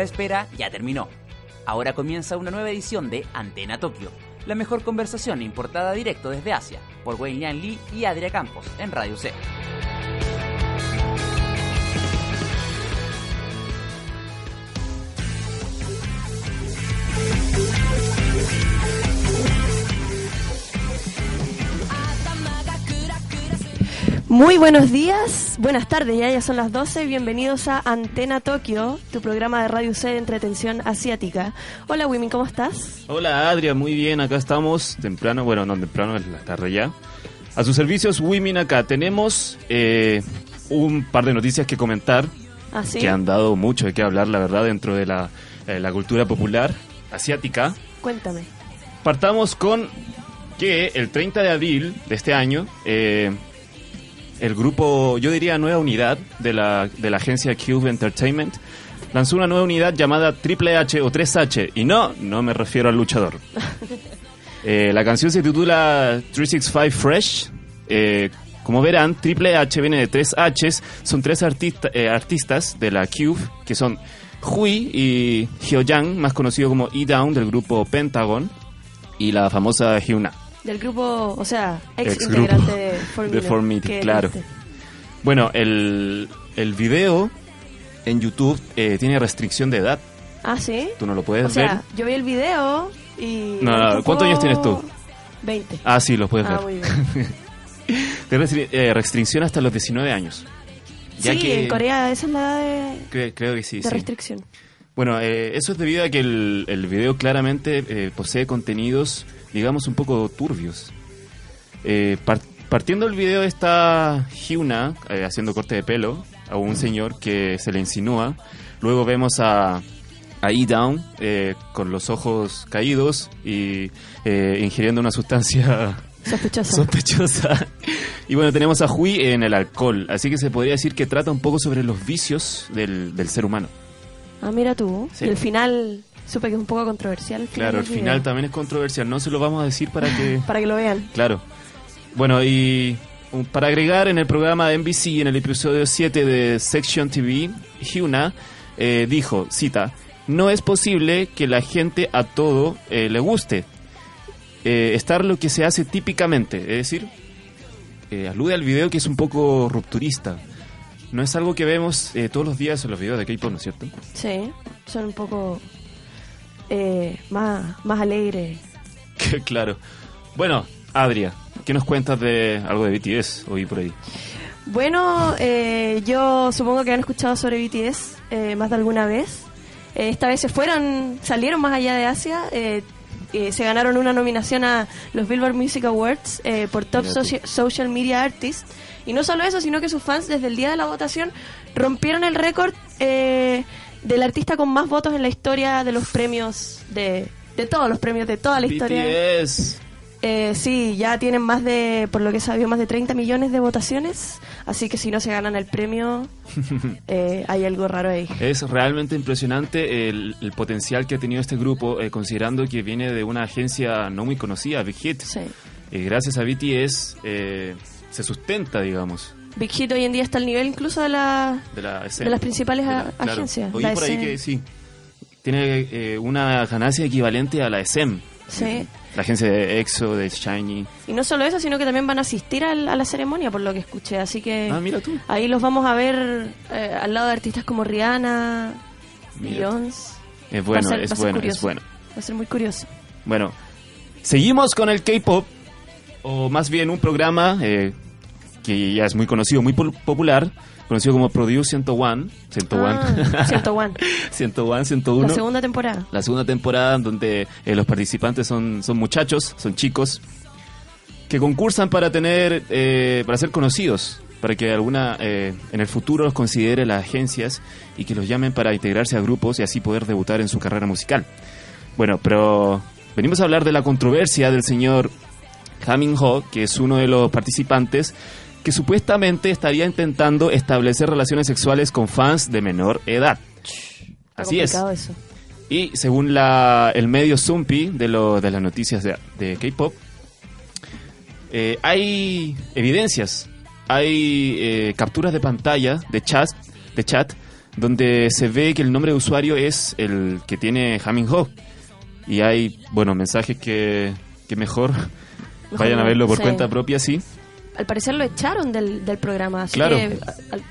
La espera ya terminó. Ahora comienza una nueva edición de Antena Tokio, la mejor conversación importada directo desde Asia, por Wei Yan Lee y Adria Campos en Radio C. Muy buenos días, buenas tardes, ya, ya son las 12, bienvenidos a Antena Tokio, tu programa de radio C de entretención asiática. Hola Wimi, ¿cómo estás? Hola Adria, muy bien, acá estamos temprano, bueno, no temprano, es la tarde ya. A sus servicios, Wimin acá. Tenemos eh, un par de noticias que comentar ¿Ah, sí? que han dado mucho de qué hablar, la verdad, dentro de la, eh, la cultura popular asiática. Cuéntame. Partamos con que el 30 de abril de este año, eh, el grupo, yo diría nueva unidad de la, de la agencia Cube Entertainment, lanzó una nueva unidad llamada Triple H o 3H. Y no, no me refiero al luchador. Eh, la canción se titula 365 Fresh. Eh, como verán, Triple H viene de tres Hs. Son tres artista- eh, artistas de la Cube, que son Hui y Hyojang, más conocido como E-Down del grupo Pentagon, y la famosa Hyuna. Del grupo, o sea, ex Ex-grupo integrante de Four de claro. Bueno, el, el video en YouTube eh, tiene restricción de edad. Ah, ¿sí? Tú no lo puedes O sea, ver. yo vi el video y... No, no, un ¿cuántos años tienes tú? 20. Ah, sí, lo puedes Ah, ver. muy bien. Tiene eh, restricción hasta los 19 años. Ya sí, que- en Corea esa es la edad de, Cre- creo que sí. de sí. restricción. Bueno, eh, eso es debido a que el, el video claramente eh, posee contenidos, digamos, un poco turbios. Eh, par- partiendo del video está Hyuna eh, haciendo corte de pelo a un señor que se le insinúa. Luego vemos a, a E-Down eh, con los ojos caídos y eh, ingiriendo una sustancia Sospechosa. sospechosa. Y bueno, tenemos a Hui en el alcohol, así que se podría decir que trata un poco sobre los vicios del, del ser humano. Ah, mira tú. Sí. Y el final, supe que es un poco controversial. Claro, el final video. también es controversial, no se lo vamos a decir para que... Para que lo vean. Claro. Bueno, y um, para agregar en el programa de NBC, en el episodio 7 de Section TV, Hyuna eh, dijo, cita, no es posible que la gente a todo eh, le guste. Eh, estar lo que se hace típicamente, es decir, eh, alude al video que es un poco rupturista. No es algo que vemos eh, todos los días en los videos de K-pop, ¿no es cierto? Sí, son un poco eh, más, más alegres. claro. Bueno, Adria, ¿qué nos cuentas de algo de BTS hoy por ahí? Bueno, eh, yo supongo que han escuchado sobre BTS eh, más de alguna vez. Eh, esta vez se fueron, salieron más allá de Asia. eh, se ganaron una nominación a los Billboard Music Awards eh, por Top Social Media Artist. Y no solo eso, sino que sus fans desde el día de la votación rompieron el récord eh, del artista con más votos en la historia de los premios, de, de todos los premios, de toda la historia. BTS. Eh, sí, ya tienen más de, por lo que sabido, más de 30 millones de votaciones. Así que si no se ganan el premio, eh, hay algo raro ahí. Es realmente impresionante el, el potencial que ha tenido este grupo, eh, considerando que viene de una agencia no muy conocida, Big Hit. Sí. Y gracias a BTS eh, se sustenta, digamos, Big Hit hoy en día está al nivel incluso de la... de, la las principales De la- a- claro. agencias, la por ahí que sí. Tiene eh, una ganancia equivalente a la SEM. Sí. La agencia de EXO, de Shiny. Y no solo eso, sino que también van a asistir al- a la ceremonia, por lo que escuché. Así que Ah, mira tú. ahí los vamos a ver eh, al lado de artistas como Rihanna. Beyoncé. Es bueno, Va a ser- va es a bueno, es bueno. Va a ser muy curioso. Bueno, seguimos con el K-pop, o más bien un programa que ya es muy conocido, muy popular, conocido como Produce 101, 101, Ah, 101. 101, 101. La segunda temporada. La segunda temporada en donde eh, los participantes son, son muchachos, son chicos, que concursan para tener, eh, para ser conocidos, para que alguna, eh, en el futuro los considere las agencias y que los llamen para integrarse a grupos y así poder debutar en su carrera musical. Bueno, pero venimos a hablar de la controversia del señor Hamin Ho, que es uno de los participantes que supuestamente estaría intentando establecer relaciones sexuales con fans de menor edad. Está Así es. eso. Y según la, el medio Zumpi de, lo, de las noticias de, de K-pop, eh, hay evidencias, hay eh, capturas de pantalla, de chat, de chat donde se ve que el nombre de usuario es el que tiene Ho Y hay, bueno, mensajes que, que mejor, vayan a verlo por sí. cuenta propia, sí. Al parecer lo echaron del, del programa, así Claro. que al-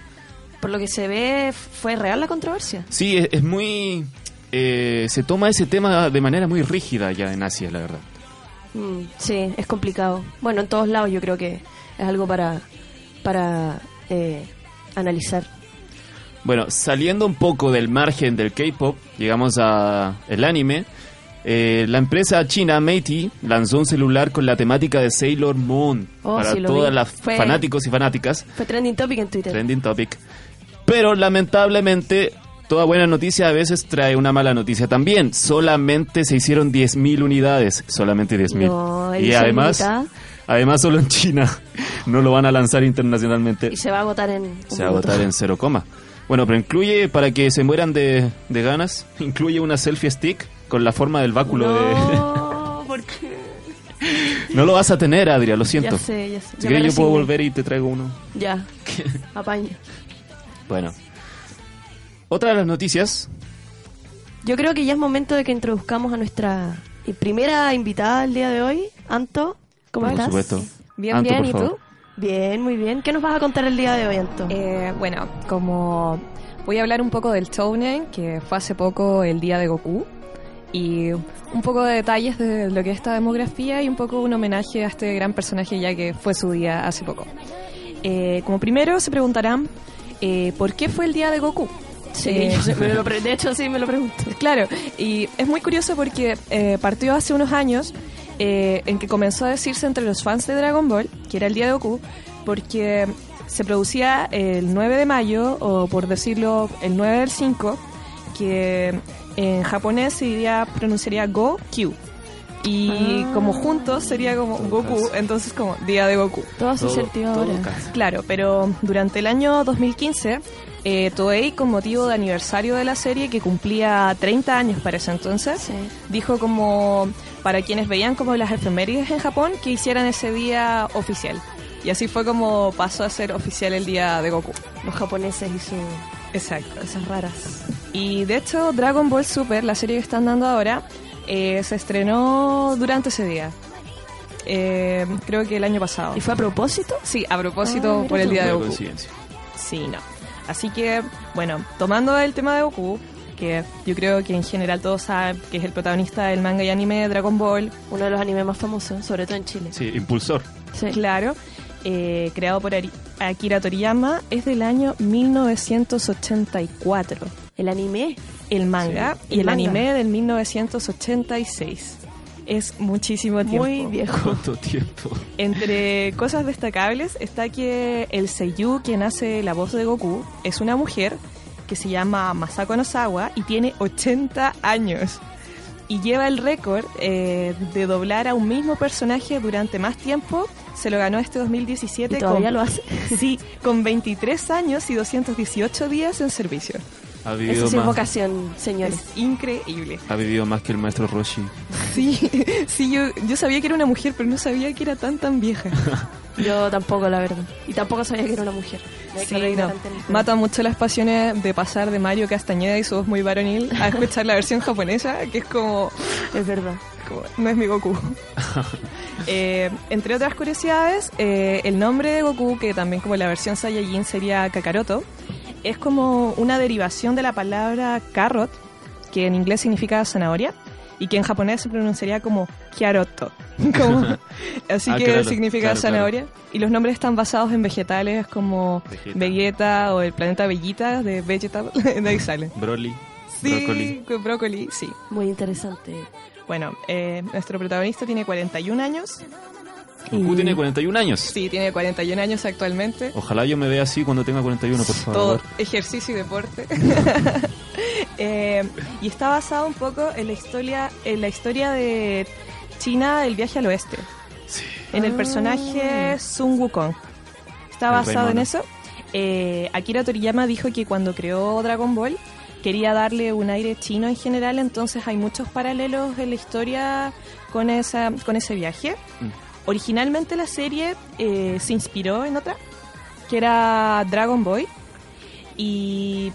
por lo que se ve fue real la controversia. Sí, es, es muy... eh, se toma ese tema de manera muy rígida ya en Asia, la verdad. Mm, sí, es complicado. Bueno, en todos lados yo creo que es algo para, para eh, analizar. Bueno, saliendo un poco del margen del K-pop, llegamos a el anime. Eh, la empresa china Meiti lanzó un celular con la temática de Sailor Moon Oh, para sí, todas vi. las Fue- fanáticos y fanáticas. Fue trending topic en Twitter. Trending topic. Pero lamentablemente, toda buena noticia a veces trae una mala noticia también. Solamente se hicieron 10.000 unidades. Solamente 10.000. No, y además, además solo en China. No lo van a lanzar internacionalmente. Y se va a agotar en un Se va a agotar en cero coma. Bueno, pero incluye, para que se mueran de, de ganas, incluye una selfie stick con la forma del báculo de... No, ¿por qué? No lo vas a tener, Adria, lo siento. Ya sé, ya sé. Si quieres yo puedo volver y te traigo uno. Ya, apaño. Bueno. Otra de las noticias Yo creo que ya es momento de que introduzcamos a nuestra primera invitada del día de hoy, Anto. ¿Cómo Por estás? supuesto. Bien, Anto, bien, ¿y favor. tú? Bien, muy bien. ¿Qué nos vas a contar el día de hoy, Anto? Eh, bueno, como voy a hablar un poco del Tounen, que fue hace poco el día de Goku, y un poco de detalles de lo que es esta demografía y un poco un homenaje a este gran personaje ya que fue su día hace poco. Eh, como primero se preguntarán, eh, ¿por qué fue el día de Goku? sí, Eh, me lo de hecho sí me lo pregunto. Claro, y es muy curioso porque partió hace unos años en que comenzó a decirse entre los fans de Dragon Ball, que era el día de Goku, porque se producía el 9 de mayo, o por decirlo, el 9 del 5, que en japonés se diría, pronunciaría Go-Q. Y Ah. como juntos sería como Goku, entonces como día de Goku. Todo hace Todo- sentido todo ahora. Claro, pero durante el año 2015, eh, Toei, con motivo de aniversario de la serie, que cumplía 30 años para ese entonces, Sí. dijo como para quienes veían como las efemérides en Japón que hicieran ese día oficial. Y así fue como pasó a ser oficial el día de Goku. Los japoneses y Exacto. cosas raras. Y de hecho, Dragon Ball Super, la serie que están dando ahora, eh, se estrenó durante ese día. Eh, creo que el año pasado. ¿Y fue a propósito? Sí, a Ah, propósito mira por el día de Goku. Sí, no. Así que, bueno, tomando el tema de Goku, que yo creo que en general todos saben que es el protagonista del manga y anime de Dragon Ball, Uno de los animes más famosos, sobre todo en Chile. Sí, impulsor. Sí. claro, eh, creado por Ari- Akira Toriyama, es del año 1984. El anime. El manga Sí, y el el, manga. anime del 1986. Es muchísimo tiempo. Muy viejo. ¿Cuánto tiempo? Entre cosas destacables está que el seiyuu quien hace la voz de Goku es una mujer que se llama Masako Nozawa y tiene 80 años. Y lleva el récord eh, de doblar a un mismo personaje durante más tiempo. Se lo ganó este 2017 ¿Y todavía con, lo hace? sí, con 23 años y 218 días en servicio. Ha Eso vivido, sí es más, vocación, señores. Es increíble. ha vivido más que el maestro Roshi. Sí, sí yo, yo sabía que era una mujer, pero no sabía que era tan tan vieja. Yo tampoco, la verdad. Y tampoco sabía que era una mujer. Sí, no. Mata mucho las pasiones de pasar de Mario Castañeda y su voz muy varonil a escuchar la versión japonesa, que es como, Es verdad. Como, no es mi Goku. Eh, entre otras curiosidades, eh, el nombre de Goku, que también como la versión Saiyajin sería Kakaroto, es como una derivación de la palabra carrot, que en inglés significa zanahoria, y que en japonés se pronunciaría como Kiaroto. Como- así Ah, que claro, significa claro, claro. zanahoria. Y los nombres están basados en vegetales como Vegeta. Vegeta o el planeta Bellita de Vegeta, de ahí sale. Broly. Sí, Brócoli. brócoli, sí. Muy interesante. Bueno, eh, nuestro protagonista tiene 41 años. Goku y- tiene 41 años. Sí, tiene 41 años actualmente. Ojalá yo me vea así cuando tenga 41, por favor. Todo ejercicio y deporte. Eh, y está basado un poco en la historia, en la historia de China del viaje al oeste. Sí. En el Ah. personaje Sun Wukong. Está El basado en eso. Eh, Akira Toriyama dijo que cuando creó Dragon Ball quería darle un aire chino en general, entonces hay muchos paralelos en la historia con, esa, con ese viaje. Mm. Originalmente la serie eh, se inspiró en otra, que era Dragon Boy. Y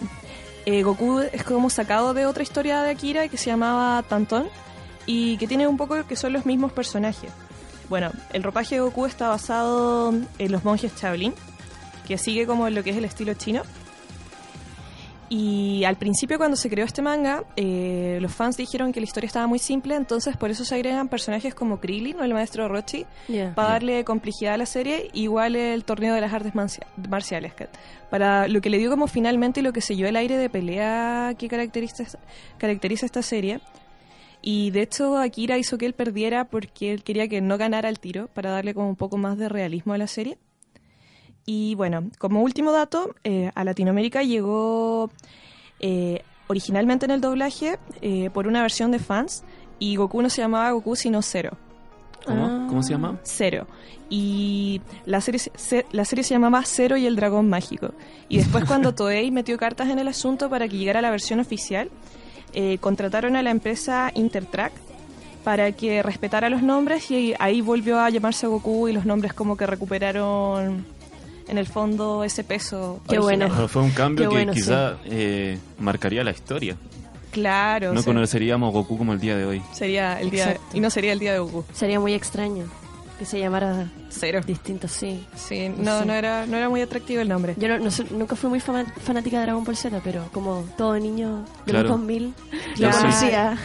eh, Goku es como sacado de otra historia de Akira que se llamaba Tantón y que tiene un poco que son los mismos personajes. Bueno, el ropaje de Goku está basado en los monjes Shaolin, que sigue como lo que es el estilo chino. Y al principio cuando se creó este manga, eh, los fans dijeron que la historia estaba muy simple, entonces por eso se agregan personajes como Krillin o el maestro Rochi para darle complejidad a la serie, igual el torneo de las artes marcia- marciales, para lo que le dio como finalmente lo que selló el aire de pelea que caracteriza, caracteriza esta serie. Y de hecho Akira hizo que él perdiera porque él quería que no ganara el tiro para darle como un poco más de realismo a la serie. Y bueno, como último dato, eh, a Latinoamérica llegó eh, originalmente en el doblaje eh, por una versión de fans y Goku no se llamaba Goku sino Zero. ¿Cómo? Ah. ¿Cómo se llama? Cero. Y la serie, se- se, la serie se llamaba Cero y el Dragón Mágico. Y después cuando Toei metió cartas en el asunto para que llegara la versión oficial, eh, contrataron a la empresa Intertrack para que respetara los nombres y ahí volvió a llamarse Goku y los nombres como que recuperaron en el fondo ese peso. Qué original. bueno. Pero fue un cambio Qué que bueno, quizá eh, marcaría la historia. Claro, no o sea, conoceríamos Goku como el día de hoy. sería el día Exacto. y no sería el día de Goku. Sería muy extraño que se llamara Cero. distinto, sí. Sí, no, Sí. no era, no era muy atractivo el nombre. Yo no, no nunca fui muy fama- fanática de Dragon Ball Z, pero como todo niño de Claro. los 2000, Yo lo conocía.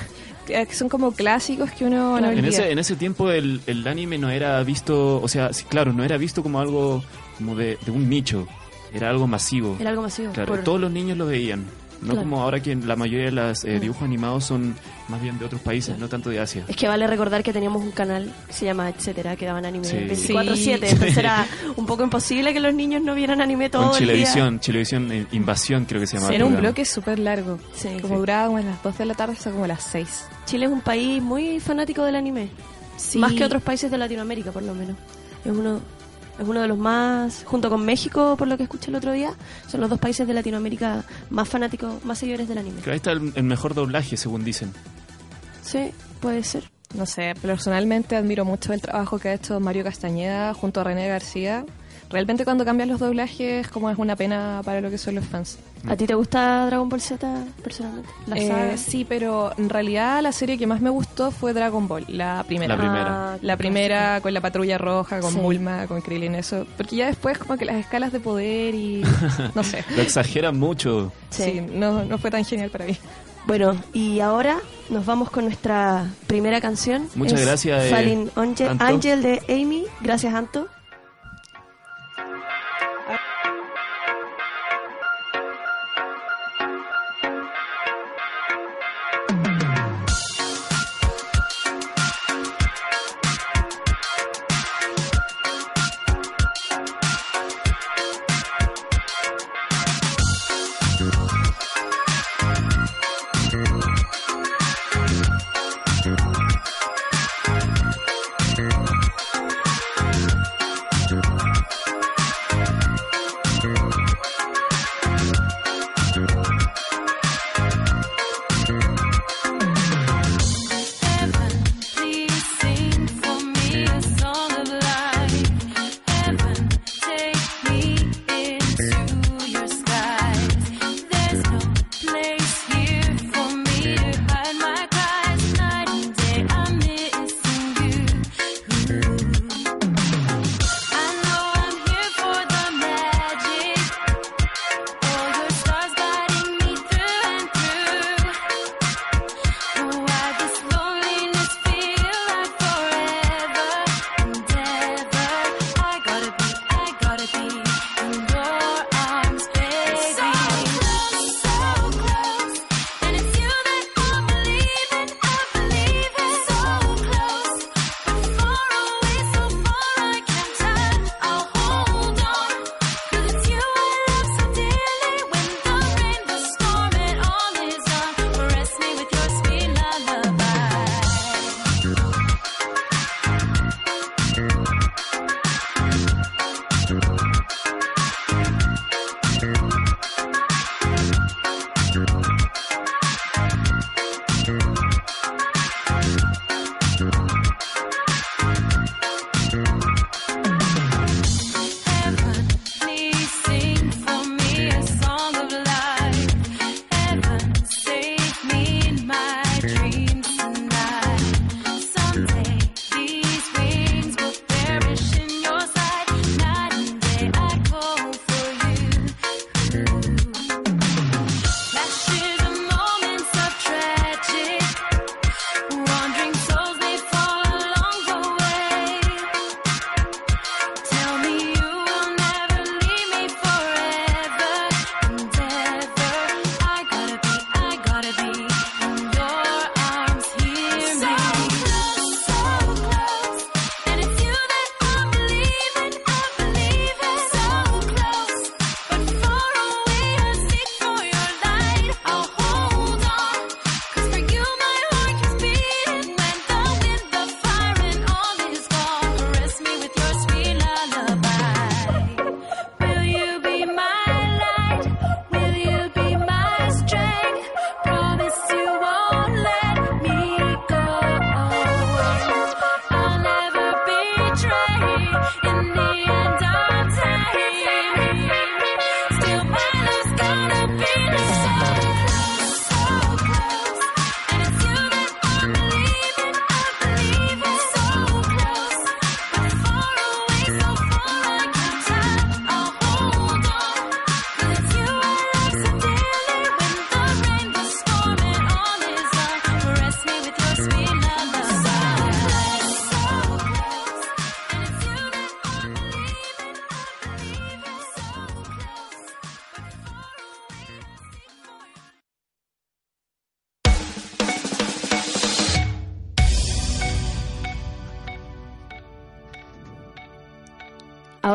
Eh, son como clásicos que uno no Claro. En ese, en ese tiempo el, el anime no era visto, o sea, sí, claro, no era visto como algo como de, de un nicho, era algo masivo. Era algo masivo. Claro, por- todos los niños lo veían. No Claro. como ahora que la mayoría de los Mm. dibujos animados son más bien de otros países, no tanto de Asia. Es que vale recordar que teníamos un canal que se llama Etcétera, que daban anime Sí. 24-7. Sí. Entonces era un poco imposible que los niños no vieran anime todo Con el día. Chilevisión, Chilevisión eh, Invasión creo que se llamaba. Era un bloque súper largo. Sí. Como duraba como a las 2 de la tarde hasta como a las 6. Chile es un país muy fanático del anime. Más que otros países de Latinoamérica, por lo menos. Es uno, es uno de los más, junto con México, por lo que escuché el otro día, son los dos países de Latinoamérica más fanáticos, más seguidores del anime. Creo que ahí está el, el mejor doblaje, según dicen. Sí, puede ser. No sé, personalmente admiro mucho el trabajo que ha hecho Mario Castañeda junto a René García. Realmente cuando cambian los doblajes como es una pena para lo que son los fans. ¿A ti te gusta Dragon Ball Z personalmente? La Eh, saga. sí, pero en realidad la serie que más me gustó fue Dragon Ball, la primera. La primera. Ah, La primera con la patrulla roja, con Sí. Bulma, con Krillin, eso. Porque ya después como que las escalas de poder y... no sé. Lo exageran mucho. Sí. Sí, no, no fue tan genial para mí. Bueno, y ahora nos vamos con nuestra primera canción. Muchas Es gracias, eh, Falling Angel, Anto. Angel de Amy. Gracias, Anto.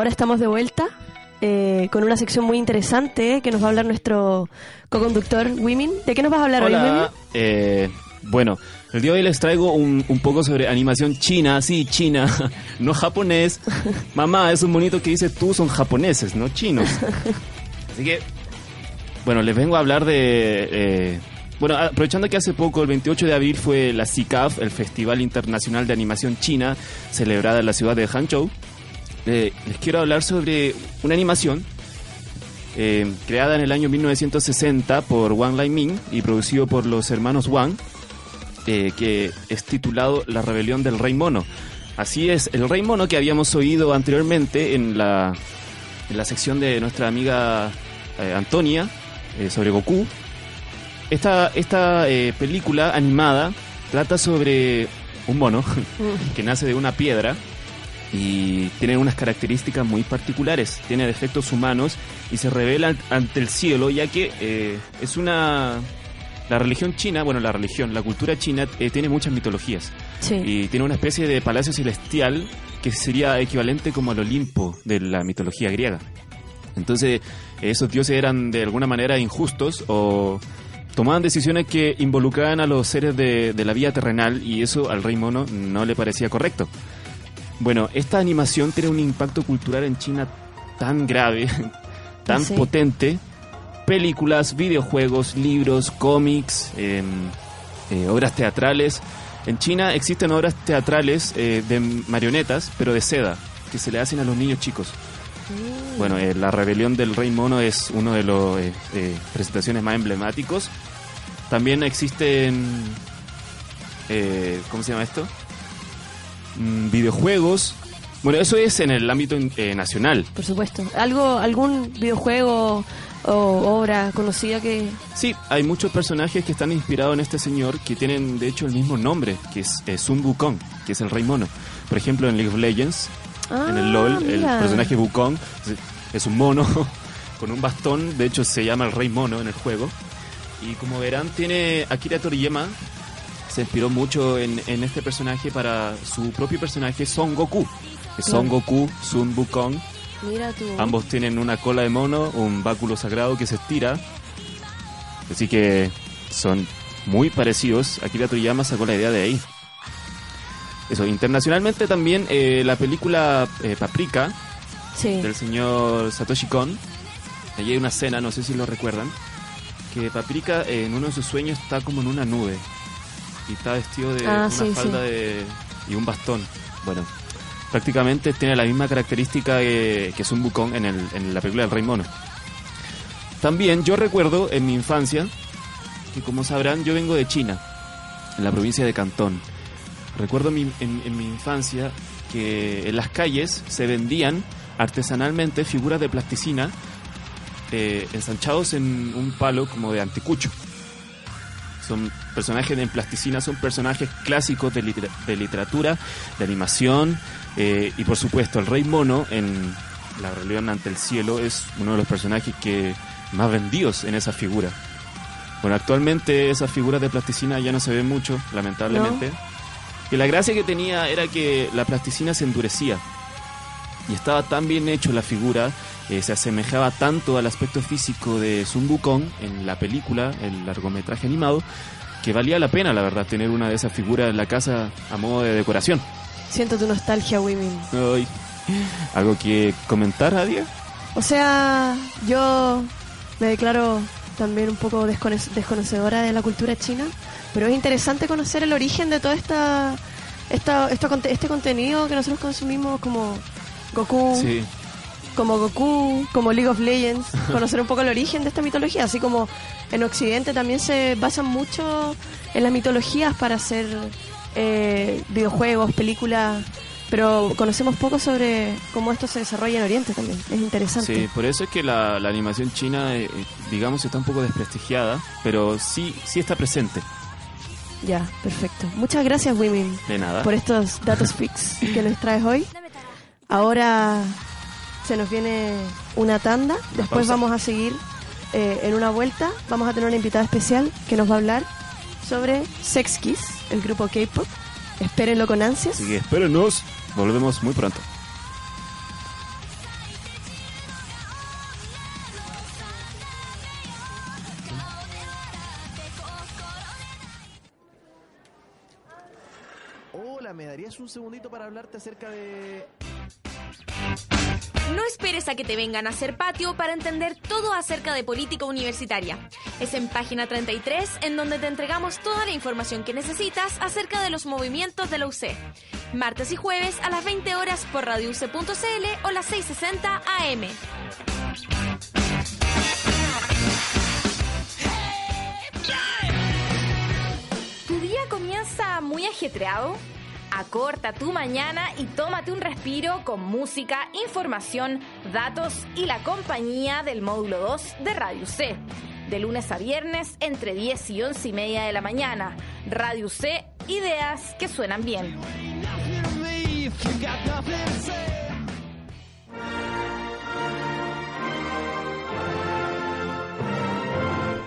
Ahora estamos de vuelta eh, con una sección muy interesante que nos va a hablar nuestro co-conductor Wimin. ¿De qué nos vas a hablar hoy, Wimin? Hola, eh, bueno, el día de hoy les traigo un, un poco sobre animación china, sí, china, no japonés. Mamá, es un bonito que dice tú son japoneses, no chinos. Así que, bueno, les vengo a hablar de... eh, bueno, aprovechando que hace poco, el 28 de abril, fue la CICAF, el Festival Internacional de Animación China, celebrada en la ciudad de Hangzhou. Eh, les quiero hablar sobre una animación eh, creada en el año 1960 por Wang Lai-ming y producido por los hermanos Wang, eh, que es titulado La Rebelión del Rey Mono. Así es, el Rey Mono que habíamos oído anteriormente en la, en la sección de nuestra amiga eh, Antonia sobre Goku. Esta, esta película animada trata sobre un mono que nace de una piedra y tiene unas características muy particulares. Tiene defectos humanos y se revela ante el cielo, ya que eh, es una. La religión china, bueno, la religión, la cultura china eh, tiene muchas mitologías Sí. y tiene una especie de palacio celestial que sería equivalente como al Olimpo de la mitología griega. Entonces, esos dioses eran de alguna manera injustos o tomaban decisiones que involucraban a los seres de, de la vida terrenal y eso al rey mono no le parecía correcto. Bueno, esta animación tiene un impacto cultural en China tan grave, tan Sí. potente. Películas, videojuegos, libros, cómics, em, eh, obras teatrales. En China existen obras teatrales eh, de marionetas, pero de seda, que se le hacen a los niños chicos. Bueno, eh, la rebelión del Rey Mono es uno de los eh, presentaciones más emblemáticos. También existen, ¿cómo se llama esto? Mm, videojuegos. Bueno, eso es en el ámbito eh, nacional. Por supuesto. ¿Algo, ¿Algún videojuego o obra conocida que... Sí, hay muchos personajes que están inspirados en este señor que tienen de hecho el mismo nombre, que es eh, Sun Wukong, que es el Rey Mono. Por ejemplo, en League of Legends, en el Ah, LOL, el mira. personaje Wukong es un mono con un bastón, de hecho se llama el Rey Mono en el juego. Y como verán, tiene Akira Toriyama, se inspiró mucho en, en este personaje para su propio personaje Son Goku. Son. Goku, Sun Wukong, Mira tú. ambos tienen una cola de mono, un báculo sagrado que se estira. Así que son muy parecidos. Akira Toriyama sacó la idea de ahí. Eso, internacionalmente también eh, la película eh, Paprika Sí. del señor Satoshi Kon. Allí hay una escena, no sé si lo recuerdan, que Paprika eh, en uno de sus sueños está como en una nube y está vestido de Ah, una sí, falda sí. de, y un bastón. Bueno, prácticamente tiene la misma característica que, que Sun Wukong en, el, en la película del Rey Mono. También yo recuerdo en mi infancia que como sabrán yo vengo de China, en la provincia de Cantón. Recuerdo mi- en, en mi infancia que en las calles se vendían artesanalmente figuras de plasticina eh, ensanchados en un palo como de anticucho. Son personajes en plasticina, son personajes clásicos de, litera- de literatura, de animación eh, y por supuesto el Rey Mono en La Rebelión ante el Cielo es uno de los personajes que más vendidos en esa figura. Bueno, actualmente esas figuras de plasticina ya no se ven mucho, lamentablemente. Y la gracia que tenía era que la plasticina se endurecía. Y estaba tan bien hecho la figura, eh, se asemejaba tanto al aspecto físico de Sun Wukong en la película, el largometraje animado, que valía la pena, la verdad, tener una de esas figuras en la casa a modo de decoración. Siento tu nostalgia, Wimin. Ay, ¿Algo que comentar, Adia? O sea, yo me declaro también un poco descono- desconocedora de la cultura china, pero es interesante conocer el origen de todo esta, esta, esto este contenido que nosotros consumimos como Goku, Sí, como Goku, como League of Legends, conocer un poco el origen de esta mitología, así como en Occidente también se basan mucho en las mitologías para hacer eh, videojuegos, películas, pero conocemos poco sobre cómo esto se desarrolla en Oriente también. Es interesante. sí, por eso es que la, la animación china, eh, eh, digamos, está un poco desprestigiada, pero sí, sí está presente. Ya, perfecto. Muchas gracias, Wimin, De nada. por estos datos fix que nos traes hoy. Ahora se nos viene una tanda, después pausa. vamos a seguir eh, en una vuelta. Vamos a tener una invitada especial que nos va a hablar sobre Sex Kiss, el grupo K-pop. Espérenlo con ansias. Así que espérenos, volvemos muy pronto. Segundito para hablarte acerca de... No esperes a que te vengan a hacer patio para entender todo acerca de política universitaria. Es en página 33 en donde te entregamos toda la información que necesitas acerca de los movimientos de la UC. Martes y jueves a las 20 horas por radiouc.cl o las 660 AM. ¿Tu día comienza muy ajetreado? Acorta tu mañana y tómate un respiro con música, información, datos y la compañía del módulo 2 de Radio C. De lunes a viernes entre 10 y 11 y media de la mañana. Radio C, ideas que suenan bien.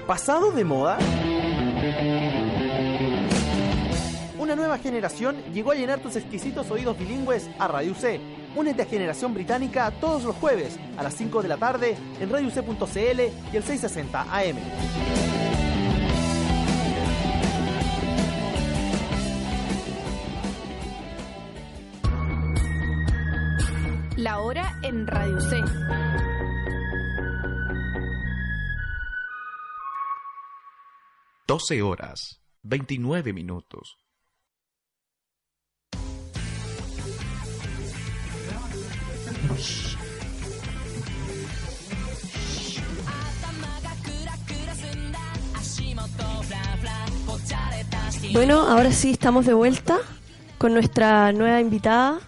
¿Pasado de moda? Una nueva generación llegó a llenar tus exquisitos oídos bilingües a Radio C. Únete a Generación Británica todos los jueves a las 5 de la tarde en radioc.cl y el 660 AM. La hora en Radio C. Doce horas, veintinueve minutos. Bueno, ahora sí estamos de vuelta con nuestra nueva invitada.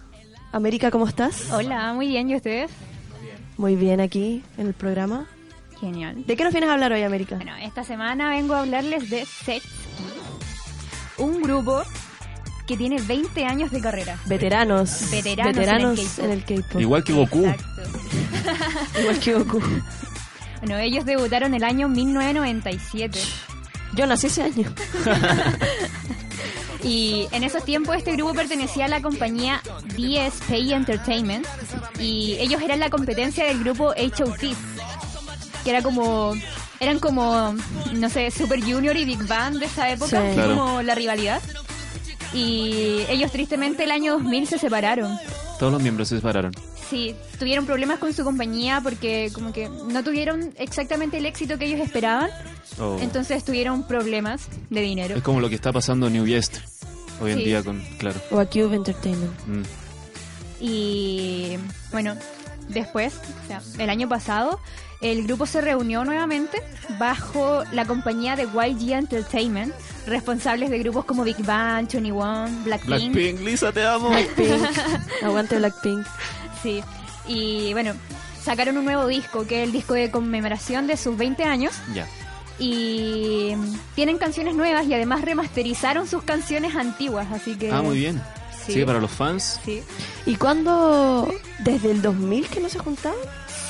América, ¿cómo estás? Hola, muy bien, ¿y ustedes? Muy bien aquí en el programa. Genial. ¿De qué nos vienes a hablar hoy, América? Bueno, esta semana vengo a hablarles de Sex, un grupo que tiene 20 años de carrera. Veteranos. Veteranos Veteranos en el K-pop. Igual que Goku. Igual que Goku. Bueno, ellos debutaron el año 1997. Yo nací ese año. Y en esos tiempos este grupo pertenecía a la compañía DSP Entertainment y ellos eran la competencia del grupo HOT, que era como eran como no sé, Super Junior y Big Bang de esa época, Sí. Claro. como la rivalidad. Y ellos tristemente el año 2000 se separaron. Todos los miembros se separaron. Sí, tuvieron problemas con su compañía porque como que no tuvieron exactamente el éxito que ellos esperaban, Oh. entonces tuvieron problemas de dinero. Es como lo que está pasando en New Yest hoy en Sí. día con, claro. O a Cube Entertainment. Mm. Y bueno, después, o sea, el año pasado, el grupo se reunió nuevamente bajo la compañía de YG Entertainment, responsables de grupos como Big Bang, 21, Blackpink. Blackpink, Lisa, te amo. Blackpink. Aguante Blackpink. Sí. Y bueno, sacaron un nuevo disco, que es el disco de conmemoración de sus 20 años. Ya. Y tienen canciones nuevas y además remasterizaron sus canciones antiguas, así que... Ah, muy bien. Sí. Sí, para los fans. Sí. ¿Y cuándo? ¿Desde el 2000 que no se juntaban?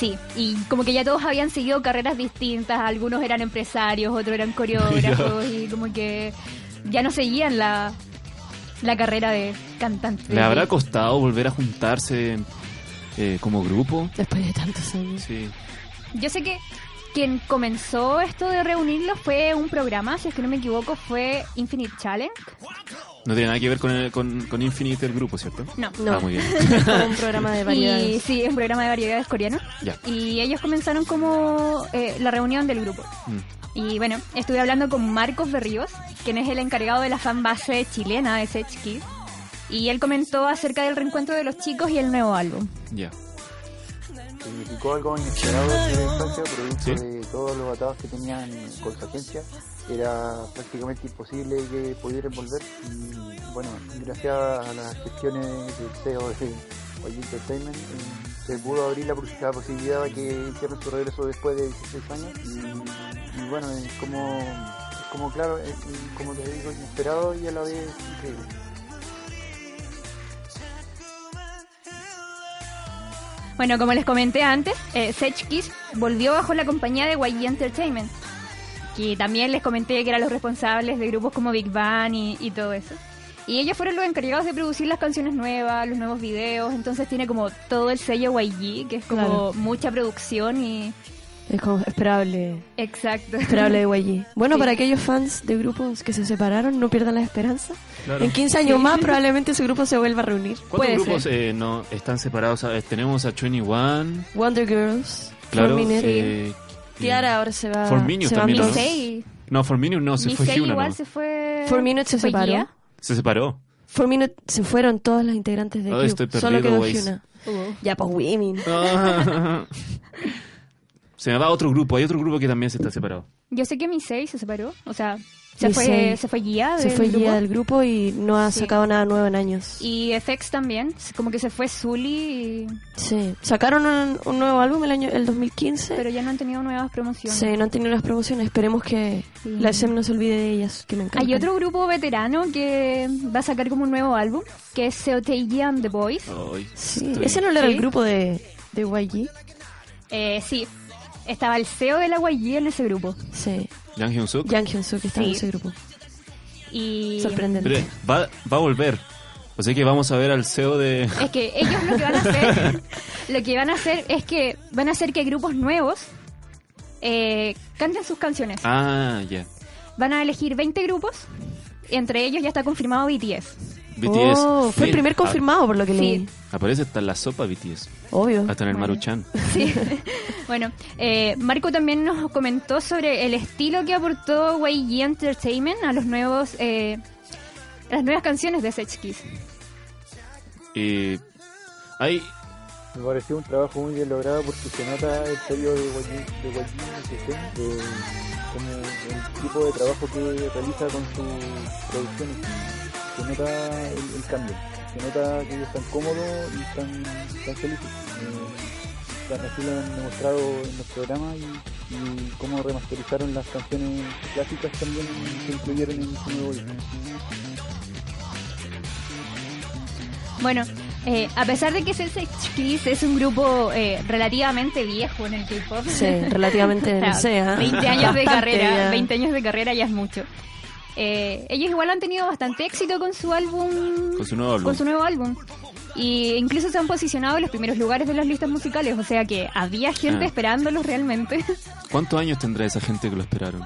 Sí, y como que ya todos habían seguido carreras distintas, algunos eran empresarios, otros eran coreógrafos y como que ya no seguían la, la carrera de cantante. ¿Le habrá costado volver a juntarse eh, como grupo? Después de tantos años. Sí. Yo sé que quien comenzó esto de reunirlos fue un programa, si es que no me equivoco, fue Infinite Challenge. No tiene nada que ver con, el- con, con Infinite el grupo, ¿cierto? No. No. Ah, muy bien. Un programa de Y variedades. sí, es un programa de variedades coreano. Ya. Y ellos comenzaron como eh, la reunión del grupo. Mm. Y bueno, estuve hablando con Marcos Berríos, quien es el encargado de la fanbase chilena de Sech Kids. Y él comentó acerca del reencuentro de los chicos y el nuevo álbum. Ya. Significó algo inesperado de instancia, producto Sí. de todos los atados que tenían con su agencia. Era prácticamente imposible que pudieran volver. Y bueno, gracias a las gestiones del CEO de YG Entertainment, eh, se pudo abrir la, pos- la posibilidad de que hicieran su regreso después de 16 años. Y, y bueno, es como, es como claro, es, como te digo, inesperado y a la vez increíble. Bueno, como les comenté antes, eh, Sech Kiss volvió bajo la compañía de YG Entertainment. Que también les comenté que eran los responsables de grupos como Big Bang y, y todo eso. Y ellos fueron los encargados de producir las canciones nuevas, los nuevos videos. Entonces tiene como todo el sello YG, que es como Claro. mucha producción y, Es como esperable, Exacto. esperable de YG. Bueno, Sí. para aquellos fans de grupos que se separaron, no pierdan la esperanza. Claro. En 15 años más probablemente ese grupo se vuelva a reunir. ¿Cuántos Puede grupos ser. eh, no están separados? A tenemos a 21, Wonder Girls, claro. Eh, Tiara ahora se va, Four Minute se va también, ¿no? No, For Minute no, se fue Misei Hyuna, igual ¿no? se fue. Four Minute se fue separó. Se separó. Four Minute se fueron todas las integrantes de Cube. estoy Solo quedó. Hyuna. Uh. Ya, pues women. Ah. se me va otro grupo. Hay otro grupo que también se está separado. Yo sé que Misei se separó. O sea, se fue, se fue Se del fue grupo. guía del grupo y no ha Sí. sacado nada nuevo en años. Y FX también. Como que se fue Zully, y- Sí. Sacaron un, un nuevo álbum el año el 2015. pero ya no han tenido nuevas promociones. Sí, no han tenido las promociones. Esperemos que Sí. la SM no se olvide de ellas, que me encanta. Hay otro grupo veterano que va a sacar como un nuevo álbum, que es Seoteiji and the Boys. Ay, Sí, estoy- ese no era el grupo de, de YG. Eh, sí, estaba el CEO de la YG en ese grupo. Sí. Jang Hyun Suk. Yang Hyun Suk estaba en Sí. ese grupo. Y Sorprendente. Pero va, va a volver. O sea que vamos a ver al CEO de... es que ellos lo que van a hacer, lo que van a hacer es que van a hacer que grupos nuevos eh, canten sus canciones. Ah, ya. Van a elegir 20 grupos, y entre ellos ya está confirmado BTS. BTS. Oh, fue el primer confirmado por lo que leí. aparece hasta en la sopa BTS. Obvio. Hasta en el Bueno. Maruchan. Sí. bueno, eh, Marco también nos comentó sobre el estilo que aportó YG Entertainment a los nuevos, eh, a las nuevas canciones de Sech Kiss. Y hay... Me pareció un trabajo muy bien logrado porque se nota el periodo de Joaquín, de Sesén, de como el tipo de trabajo que realiza con sus producciones. Se nota el, el cambio, se nota que ellos están cómodos y están, están felices. Eh, así lo han demostrado en los programas y, y cómo remasterizaron las canciones clásicas también se incluyeron en su nuevo disco. Bueno, eh, a pesar de que Sech Kiss es un grupo eh, relativamente viejo en el K-pop, Sí, relativamente, O sea, no sé. ¿ah? 20 años de carrera, ya. 20 años de carrera ya es mucho. Eh, ellos igual han tenido bastante éxito con su álbum, Con su nuevo álbum. con su nuevo álbum. Y incluso se han posicionado en los primeros lugares de las listas musicales, o sea que había gente Ah. esperándolos realmente, ¿Cuántos años tendrá esa gente que lo esperaron?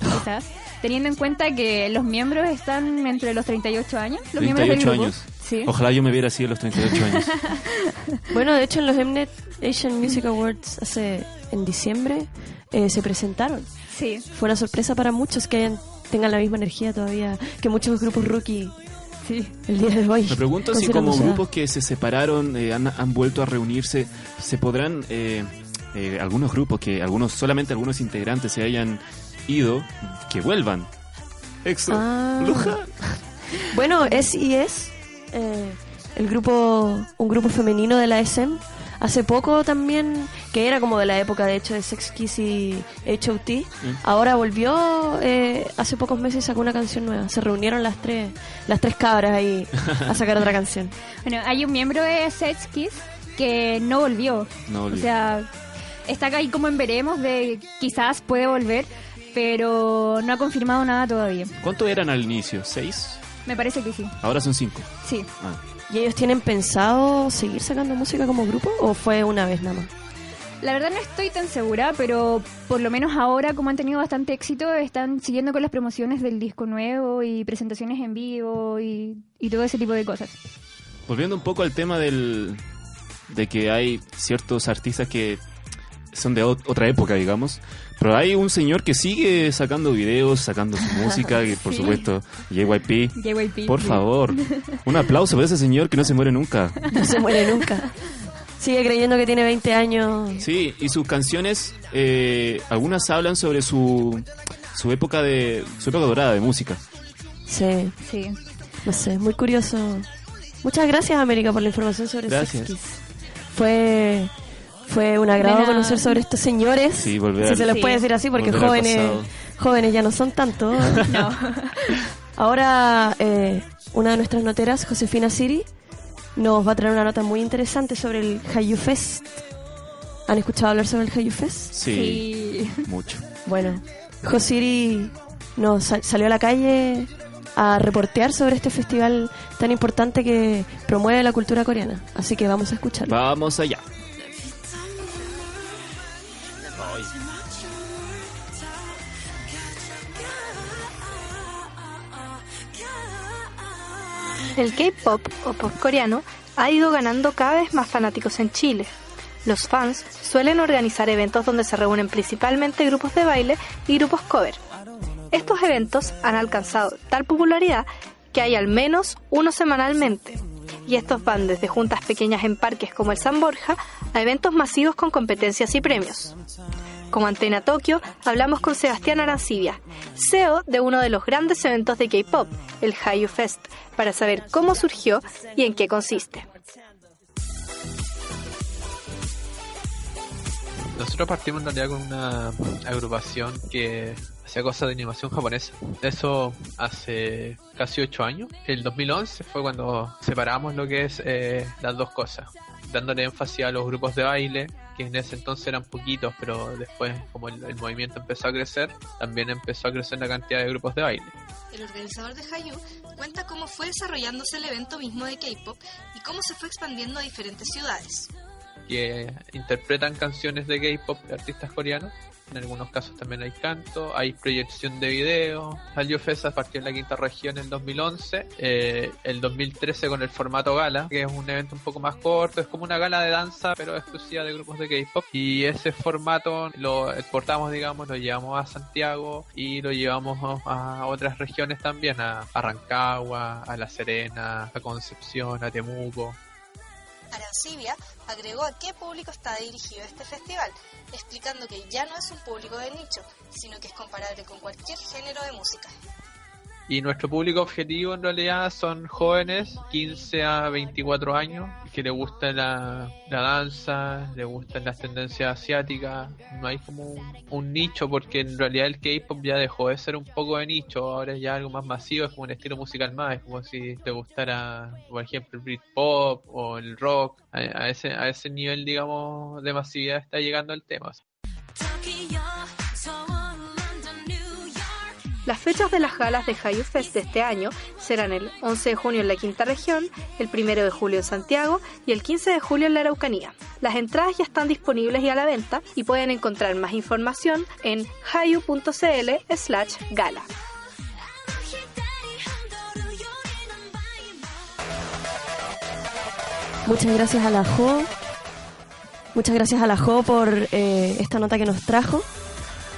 quizás. Teniendo en cuenta que los miembros están entre los 38 años, los miembros del 38 grupo. años. Sí. Ojalá yo me viera así a los 38 años. Bueno, de hecho en los Mnet Asian Music Awards hace en diciembre eh, se presentaron. Sí. Fue una sorpresa para muchos que hayan, tengan la misma energía todavía que muchos grupos rookie el día de hoy. Me pregunto si como grupos que se separaron eh, han, han vuelto a reunirse, se podrán eh, eh, algunos grupos que algunos solamente algunos integrantes se hayan ido que vuelvan. Extra. Ah. Luja. Bueno, es y es eh, el grupo, un grupo femenino de la SM. Hace poco también, que era como de la época de hecho de Sex Kiss y H.O.T. Ahora volvió eh, hace pocos meses y sacó una canción nueva. Se reunieron las tres, las tres cabras ahí a sacar otra canción. Bueno, hay un miembro de Sech Kiss que no volvió. No volvió. O sea, está ahí como en veremos de quizás puede volver, pero no ha confirmado nada todavía. ¿Cuántos eran al inicio? ¿Seis? Me parece que sí. Ahora son cinco. Sí. Ah. ¿Y ellos tienen pensado seguir sacando música como grupo o fue una vez nada más? La verdad no estoy tan segura, pero por lo menos ahora, como han tenido bastante éxito, están siguiendo con las promociones del disco nuevo y presentaciones en vivo y, y todo ese tipo de cosas. Volviendo un poco al tema del de que hay ciertos artistas que son de ot- otra época, digamos, pero hay un señor que sigue sacando videos, sacando su música, que por Sí. supuesto, JYP. JYP. Por sí. favor, un aplauso para ese señor que no se muere nunca. No se muere nunca. Sigue creyendo que tiene 20 años. Sí, y sus canciones, eh, algunas hablan sobre su su época de su época dorada de música. Sí, Sí. no sé, muy curioso. Muchas gracias, América, por la información sobre Gracias. Sex Kiss. Fue, fue un agrado conocer sobre estos señores. Sí, volver si al- se les Sí. puede decir así, porque volver jóvenes, jóvenes ya no son tanto. No. Ahora, eh, una de nuestras noteras, Josefina Siri, nos va a traer una nota muy interesante sobre el Hayu Fest. ¿Han escuchado hablar sobre el Hayu Fest? Sí, Sí. mucho. Bueno, Josiri nos sa- salió a la calle a reportear sobre este festival tan importante que promueve la cultura coreana. Así que vamos a escucharlo. Vamos allá. El K-pop o pop coreano ha ido ganando cada vez más fanáticos en Chile. Los fans suelen organizar eventos donde se reúnen principalmente grupos de baile y grupos cover. Estos eventos han alcanzado tal popularidad que hay al menos uno semanalmente. Y estos van desde juntas pequeñas en parques como el San Borja a eventos masivos con competencias y premios. Como Antena Tokio, hablamos con Sebastián Arancibia, CEO de uno de los grandes eventos de K-pop, el Haiyu Fest, para saber cómo surgió y en qué consiste. Nosotros partimos en realidad con una agrupación que hacía cosas de animación japonesa. Eso hace casi ocho años. El 2011 fue cuando separamos lo que es eh, las dos cosas, dándole énfasis a los grupos de baile, que en ese entonces eran poquitos, pero después como el, el movimiento empezó a crecer, también empezó a crecer la cantidad de grupos de baile. El organizador de Hayu cuenta cómo fue desarrollándose el evento mismo de K-pop y cómo se fue expandiendo a diferentes ciudades. que interpretan canciones de K-pop de artistas coreanos. En algunos casos también hay canto, hay proyección de video. Hallyu Fest partió en la quinta región en 2011, eh, el 2013 con el formato gala, que es un evento un poco más corto, es como una gala de danza, pero exclusiva de grupos de K-pop. Y ese formato lo exportamos, digamos, lo llevamos a Santiago y lo llevamos a otras regiones también, a Rancagua, a La Serena, a Concepción, a Temuco. Arancibia agregó a qué público está dirigido este festival, explicando que ya no es un público de nicho, sino que es comparable con cualquier género de música. Y nuestro público objetivo en realidad son jóvenes, 15 a 24 años, les gusta la, la danza, les gustan las tendencias asiáticas. No hay como un, nicho porque en realidad el K-pop ya dejó de ser un poco de nicho, ahora es ya algo más masivo, es como un estilo musical más, es como si te gustara, por ejemplo, el Britpop o el rock. A ese, a ese nivel, digamos, de masividad está llegando el tema. Las fechas de las galas de Hayu Fest de este año serán el 11 de junio en la quinta región, el 1 de julio en Santiago y el 15 de julio en la Araucanía. Las entradas ya están disponibles y a la venta y pueden encontrar más información en hayu.cl slash gala. Muchas gracias a la Jo. Muchas gracias a la por eh, esta nota que nos trajo.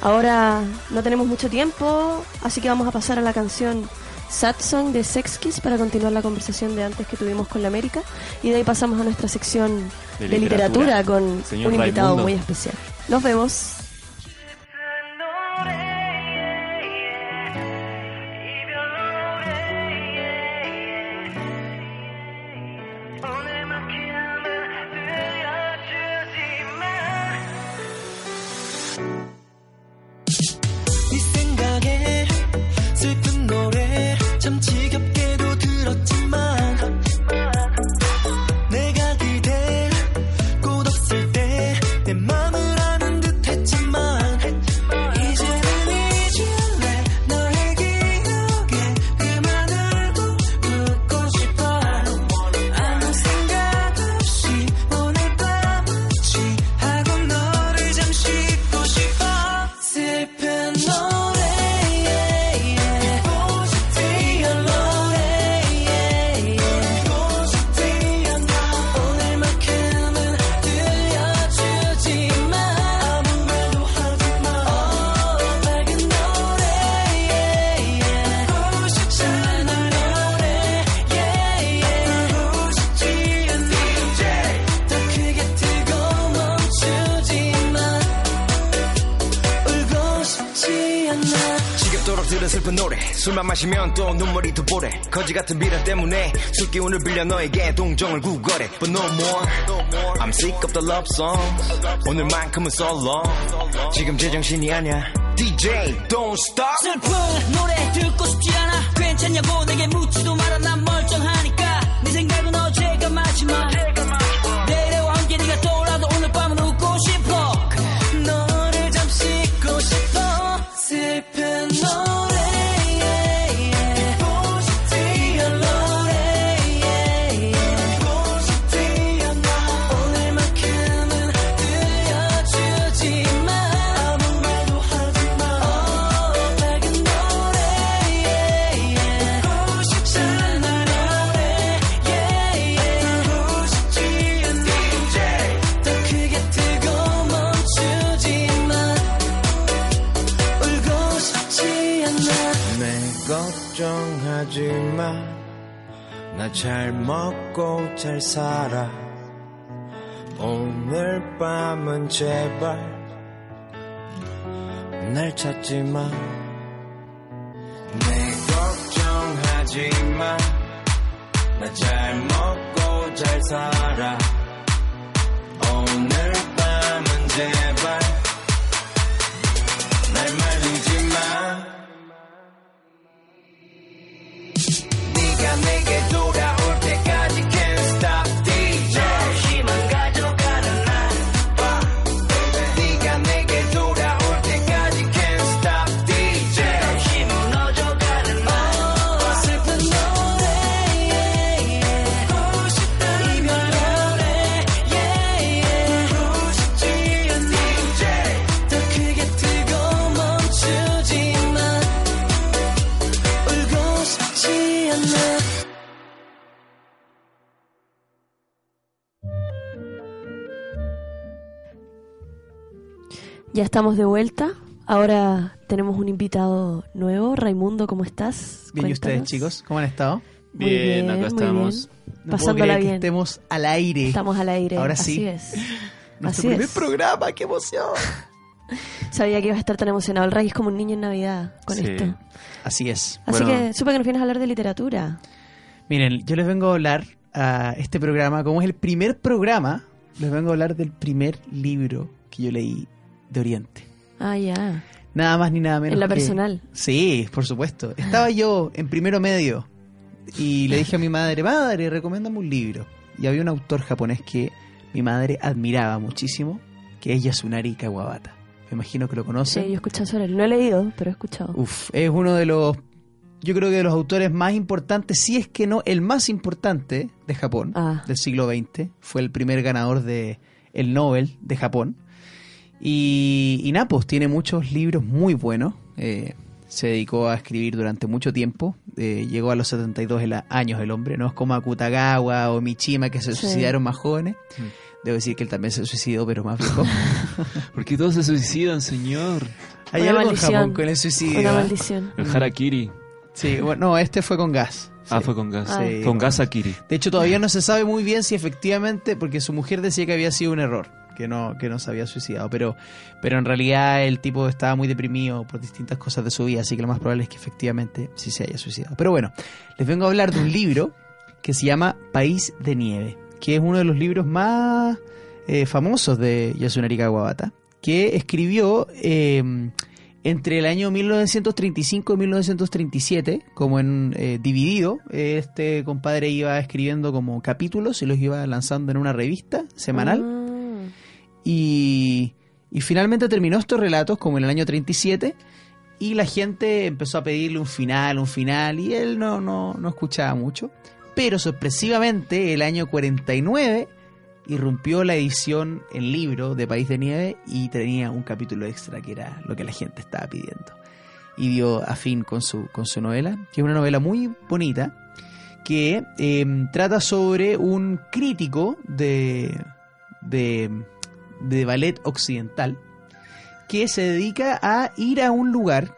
Ahora no tenemos mucho tiempo, así que vamos a pasar a la canción Sad Song de Sex Kiss para continuar la conversación de antes que tuvimos con la América. Y de ahí pasamos a nuestra sección de, De literatura, literatura. con Señor un invitado Raimundo. muy especial. Nos vemos. 들은 슬픈 노래. 술만 마시면 또 눈물이 더 보래. 거지 같은 미련 때문에 술 기운을 빌려 너에게 동정을 구걸해. But no more. I'm sick of the love song 오늘만큼은 solo. 지금 제정신이 아니야. DJ don't stop. 슬픈 노래 듣고 싶지 않아. 괜찮냐고 내게 묻지도 마라. 난 멀쩡하니까. 네 생각은 어제가 마지막 잘 먹고 잘 살아. 오늘 밤은 제발 날 찾지 마. 내 걱정하지 마. 나 잘 먹고 잘 살아. 오늘 밤은 제발 estamos de vuelta. Ahora tenemos un invitado nuevo. Raimundo, ¿cómo estás? Bien, ¿y ustedes, chicos? ¿Cómo han estado? Muy Bien, bien, acá muy estamos. bien. No Pasándola creer que bien. estemos al aire. Estamos al aire. Ahora así sí. es. Nuestro Así primer es. programa, qué emoción. Sabía que ibas a estar tan emocionado. El Ray es como un niño en Navidad con Sí. esto. Así es. Así Bueno, que supe que nos vienes a hablar de literatura. Miren, yo les vengo a hablar a este programa, como es el primer programa, les vengo a hablar del primer libro que yo leí de Oriente. Ah, ya. Nada más ni nada menos. En la que- personal. Sí, por supuesto. Estaba yo en primero medio y le dije a mi madre, madre, recomiéndame un libro. Y había un autor japonés que mi madre admiraba muchísimo, que es Yasunari Kawabata. Me imagino que lo Sí, conocen. yo he escuchado sobre él. No he leído, pero he escuchado. Uf, es uno de los, yo creo que de los autores más importantes, si es que no el más importante de Japón Ah. del siglo XX. Fue el primer ganador de el Nobel de Japón. Y, y nada, pues tiene muchos libros muy buenos. Eh, se dedicó a escribir durante mucho tiempo. Eh, llegó a los 72 el- años el hombre. No es como Akutagawa o Mishima que se Sí. suicidaron más jóvenes. Debo decir que él también se suicidó, pero más viejo. ¿Por qué todos se suicidan, señor? Hay Una algo en. Japón con el suicidio. Una ¿eh? maldición. El harakiri. Sí, bueno, no, este fue con gas. Ah, fue con gas. Sí, Con gas Akiri. De hecho, todavía no se sabe muy bien si efectivamente, porque su mujer decía que había sido un error, que no, que no se había suicidado, pero, pero en realidad el tipo estaba muy deprimido por distintas cosas de su vida, así que lo más probable es que efectivamente sí se haya suicidado. Pero bueno, les vengo a hablar de un libro que se llama País de Nieve, que es uno de los libros más eh, famosos de Yasunari Kawabata, que escribió eh, entre el año 1935 y 1937, como en eh, dividido, este compadre iba escribiendo como capítulos y los iba lanzando en una revista semanal. Y, y finalmente terminó estos relatos como en el año 37 y la gente empezó a pedirle un final, un final y él no, no, no escuchaba mucho. Pero sorpresivamente el año 49 irrumpió la edición en libro de País de Nieve y tenía un capítulo extra que era lo que la gente estaba pidiendo. Y dio a fin con su, con su novela, que es una novela muy bonita, que eh, trata sobre un crítico de, de, de ballet occidental que se dedica a ir a un lugar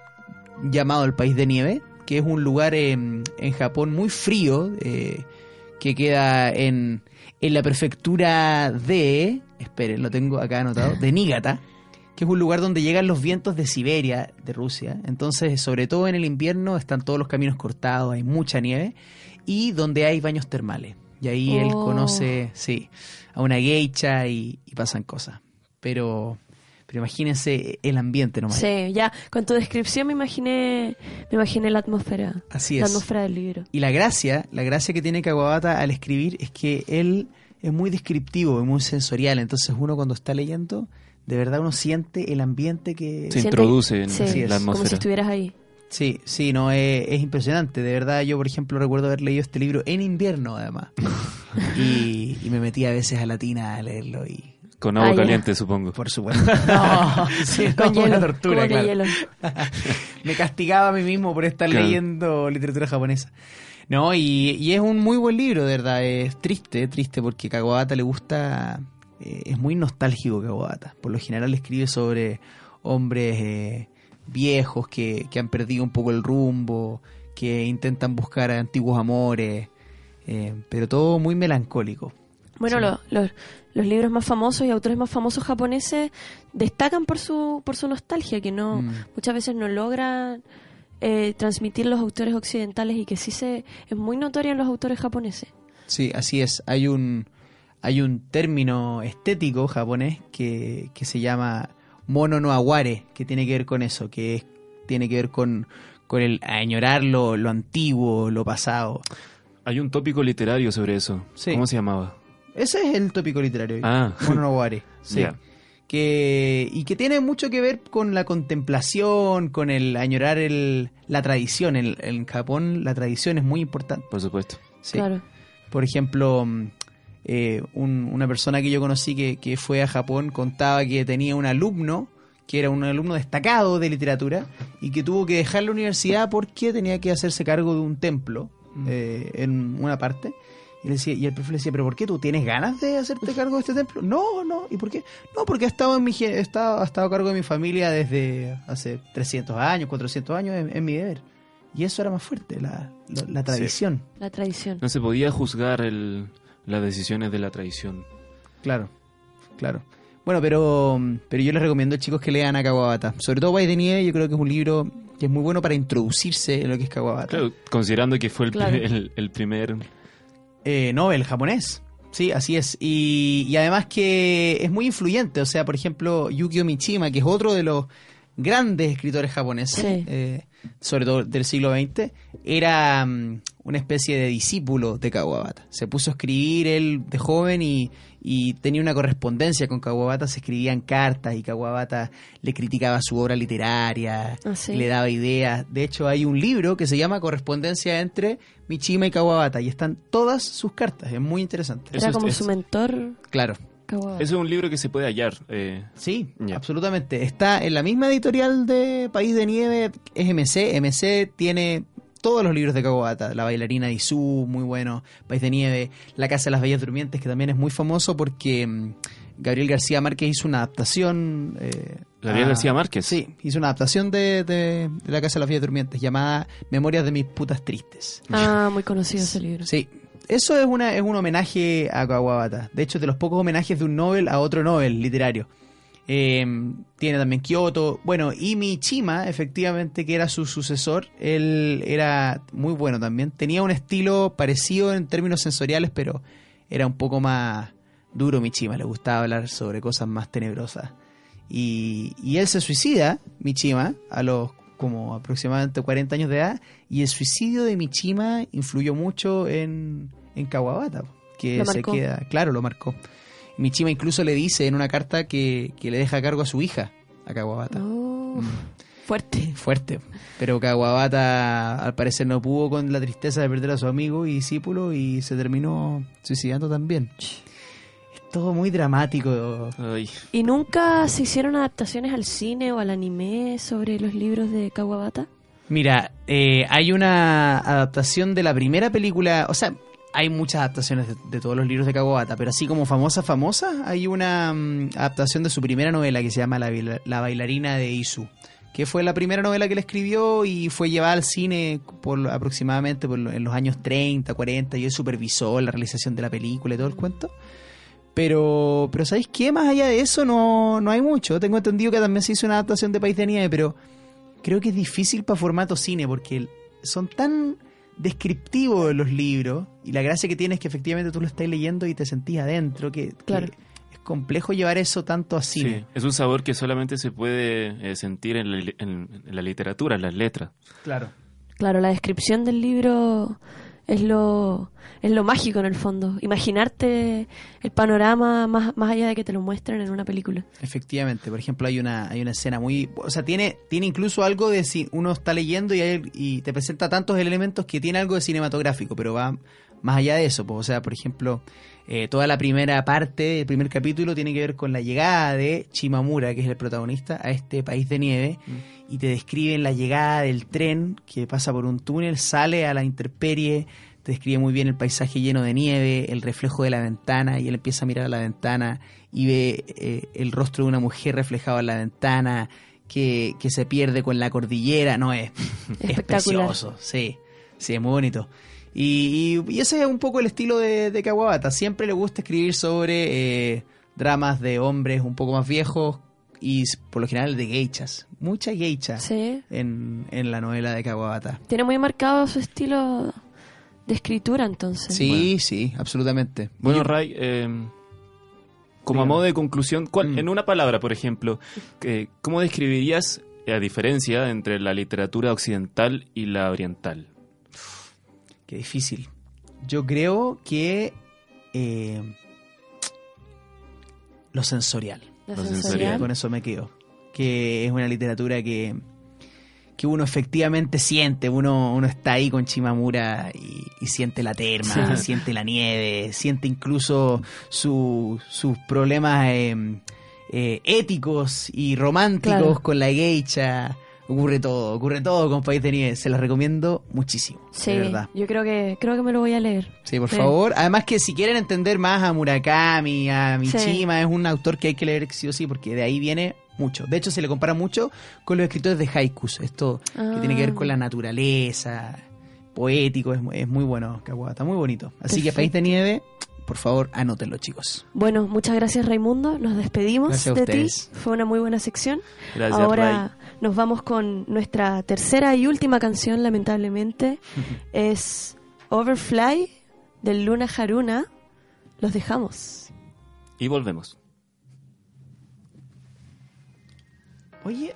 llamado el País de Nieve, que es un lugar en, en Japón muy frío, eh, que queda en, en la prefectura de, esperen, lo tengo acá anotado, de Niigata, que es un lugar donde llegan los vientos de Siberia, de Rusia. Entonces, sobre todo en el invierno, están todos los caminos cortados, hay mucha nieve, y donde hay baños termales. Y ahí él Oh. conoce, sí, a una geisha y, y pasan cosas. Pero, pero imagínense el ambiente nomás. Sí, ya. Con tu descripción me imaginé, me imaginé la atmósfera. Así La es. atmósfera del libro. Y la gracia, la gracia que tiene Kawabata al escribir es que él es muy descriptivo, es muy sensorial. Entonces uno cuando está leyendo, de verdad uno siente el ambiente que... Se introduce en Sí, Así es. la Como si atmósfera. estuvieras ahí. Sí, sí, no, es, es impresionante. De verdad, yo, por ejemplo, recuerdo haber leído este libro en invierno, además. y, y me metí a veces a la tina a leerlo y... Con agua Ah, ya. caliente, supongo. Por supuesto. No, sí, no, Con una hielo, tortura, como que claro. hielo. me castigaba a mí mismo por estar Claro. leyendo literatura japonesa. No, y, y es un muy buen libro, de verdad. Es triste, triste, porque Kawabata le gusta. eh, es muy nostálgico Kawabata. Por lo general escribe sobre hombres eh, viejos que, que han perdido un poco el rumbo, que intentan buscar antiguos amores, eh, pero todo muy melancólico. Bueno, Sí. lo- los, los libros más famosos y autores más famosos japoneses destacan por su, por su nostalgia, que no Mm. muchas veces no logran eh, transmitir los autores occidentales y que sí se es muy notoria en los autores japoneses. Sí, así es. Hay un, hay un término estético japonés que, que se llama mono no aguare, que tiene que ver con eso, que es- tiene que ver con, con el añorar lo, lo antiguo, lo pasado. Hay un tópico literario sobre eso. Sí. ¿Cómo se llamaba? Ese es el tópico literario. Ah. Mono no aguare. Sí. Que, y que tiene mucho que ver con la contemplación, con el añorar el, la tradición. En, en Japón la tradición es muy importante. Por supuesto. Sí. Claro. Por ejemplo, mm, eh, un- una persona que yo conocí que, que fue a Japón contaba que tenía un alumno que era un alumno destacado de literatura y que tuvo que dejar la universidad porque tenía que hacerse cargo de un templo eh, en una parte. Y, le decía, y el profe le decía, ¿pero por qué tú tienes ganas de hacerte cargo de este templo? No, no. ¿Y por qué? No, porque ha estado, en mi, he estado, ha estado a cargo de mi familia desde hace 300 años, 400 años, es, es mi deber. Y eso era más fuerte, la, la- la tradición. La tradición. No se podía juzgar el, las decisiones de la tradición. Claro, claro. Bueno, pero, pero yo les recomiendo chicos que lean a Kawabata. Sobre todo País de Nieve, yo creo que es un libro que es muy bueno para introducirse en lo que es Kawabata. Claro, considerando que fue el, Claro. pri- el, el primer... Eh, Nobel japonés. Sí, así es. Y, y además que es muy influyente. O sea, por ejemplo, Yukio Mishima, que es otro de los grandes escritores japoneses, Sí. eh, sobre todo del siglo XX, era mm, una especie de discípulo de Kawabata. Se puso a escribir él de joven y, y tenía una correspondencia con Kawabata, se escribían cartas y Kawabata le criticaba su obra literaria, Ah, sí. le daba ideas. De hecho, hay un libro que se llama Correspondencia entre Mishima y Kawabata y están todas sus cartas. Es muy interesante. Era como su mentor. Claro. Kawabata. Eso es un libro que se puede hallar. eh, Sí, ya. absolutamente. Está en la misma editorial de País de Nieve, es MC. MC tiene todos los libros de Kawabata. La bailarina de Izu, muy bueno. País de Nieve. La Casa de las Bellas Durmientes, que también es muy famoso porque mm, Gabriel García Márquez hizo una adaptación. eh, Gabriel a- García Márquez. Sí, hizo una adaptación de, de- de La Casa de las Bellas Durmientes llamada Memorias de mis putas tristes. Ah, muy conocido ese libro. Sí. Eso es, una, es un homenaje a Kawabata. De hecho, de los pocos homenajes de un Nobel a otro Nobel literario. Eh, tiene también Kyoto. Bueno, y Mishima, efectivamente, que era su sucesor, él era muy bueno también. Tenía un estilo parecido en términos sensoriales, pero era un poco más duro Mishima. Le gustaba hablar sobre cosas más tenebrosas. Y, y él se suicida, Mishima, a los como aproximadamente 40 años de edad, y el suicidio de Mishima influyó mucho en, en Kawabata, que se queda, claro, lo marcó. Mishima incluso le dice en una carta que, que le deja a cargo a su hija, a Kawabata. Oh, Mm. Fuerte. Fuerte. Pero Kawabata al parecer no pudo con la tristeza de perder a su amigo y discípulo y se terminó suicidando también. Es todo muy dramático. ¿Y nunca se hicieron adaptaciones al cine o al anime sobre los libros de Kawabata? Mira, eh, hay una adaptación de la primera película, o sea, hay muchas adaptaciones de, todos los libros de Kawabata, pero así como famosa, famosa, hay una mm, adaptación de su primera novela que se llama La, baila- La bailarina de Isu, que fue la primera novela que él escribió y fue llevada al cine por aproximadamente en los años 30, 40, y él supervisó la realización de la película y todo el cuento. Pero, pero ¿sabéis qué? Más allá de eso no, no hay mucho. Tengo entendido que también se hizo una adaptación de País de Nieve, pero creo que es difícil para formato cine porque son tan descriptivos los libros y la gracia que tiene es que efectivamente tú lo estás leyendo y te sentís adentro, que, que Claro. es complejo llevar eso tanto a cine. Sí, es un sabor que solamente se puede eh, sentir en la, en la literatura, en las letras. Claro. Claro, la descripción del libro es lo, es lo mágico en el fondo. Imaginarte el panorama más, más allá de que te lo muestren en una película. Efectivamente, por ejemplo, hay una, hay una escena muy... O sea, tiene, tiene incluso algo de si uno está leyendo y, hay- y te presenta tantos elementos que tiene algo de cinematográfico, pero va más allá de eso. pues, o sea, por ejemplo, eh, toda la primera parte, el primer capítulo tiene que ver con la llegada de Chimamura, que es el protagonista, a este país de nieve, y te describen la llegada del tren que pasa por un túnel, sale a la intemperie, te describe muy bien el paisaje lleno de nieve, el reflejo de la ventana, y él empieza a mirar a la ventana y ve eh, el rostro de una mujer reflejado en la ventana que, que se pierde con la cordillera, no es, es precioso, sí. Sí, es muy bonito. Y, y- y ese es un poco el estilo de, de Kawabata. Siempre le gusta escribir sobre eh, dramas de hombres un poco más viejos y por lo general de geichas. Mucha geicha Sí. en, en la novela de Kawabata. Tiene muy marcado su estilo de escritura, entonces. Sí, sí, absolutamente. Bueno, Y- Ray, eh, como a modo de conclusión, ¿cuál- Mm. en una palabra, por ejemplo, que- ¿cómo describirías la diferencia entre la literatura occidental y la oriental? Qué difícil. Yo creo que eh, lo sensorial. Lo sensorial. sensorial. Con eso me quedo. Que es una literatura que, que uno efectivamente siente. Uno, uno está ahí con Chimamura y, y siente la terma, Sí. siente la nieve, siente incluso su- sus problemas eh, eh, éticos y románticos Claro. con la geisha. Ocurre todo, ocurre todo con País de Nieve. Se las recomiendo muchísimo. Sí, de verdad. yo creo que creo que me lo voy a leer. Sí, por Sí. favor. Además que si quieren entender más a Murakami, a Sí. Mishima, es un autor que hay que leer sí o sí, porque de ahí viene mucho. De hecho, se le compara mucho con los escritores de haikus. Esto que tiene que ver con la naturaleza, poético, es, es muy bueno, Kawabata, muy bonito. Así que. País de Nieve, por favor, anótenlo, chicos. Bueno, muchas gracias Raimundo, nos despedimos Gracias de ti. Fue una muy buena sección. Gracias, Ahora nos vamos con nuestra tercera y última canción, lamentablemente. es Overfly del Luna Haruna. Los dejamos. Y volvemos. Oye,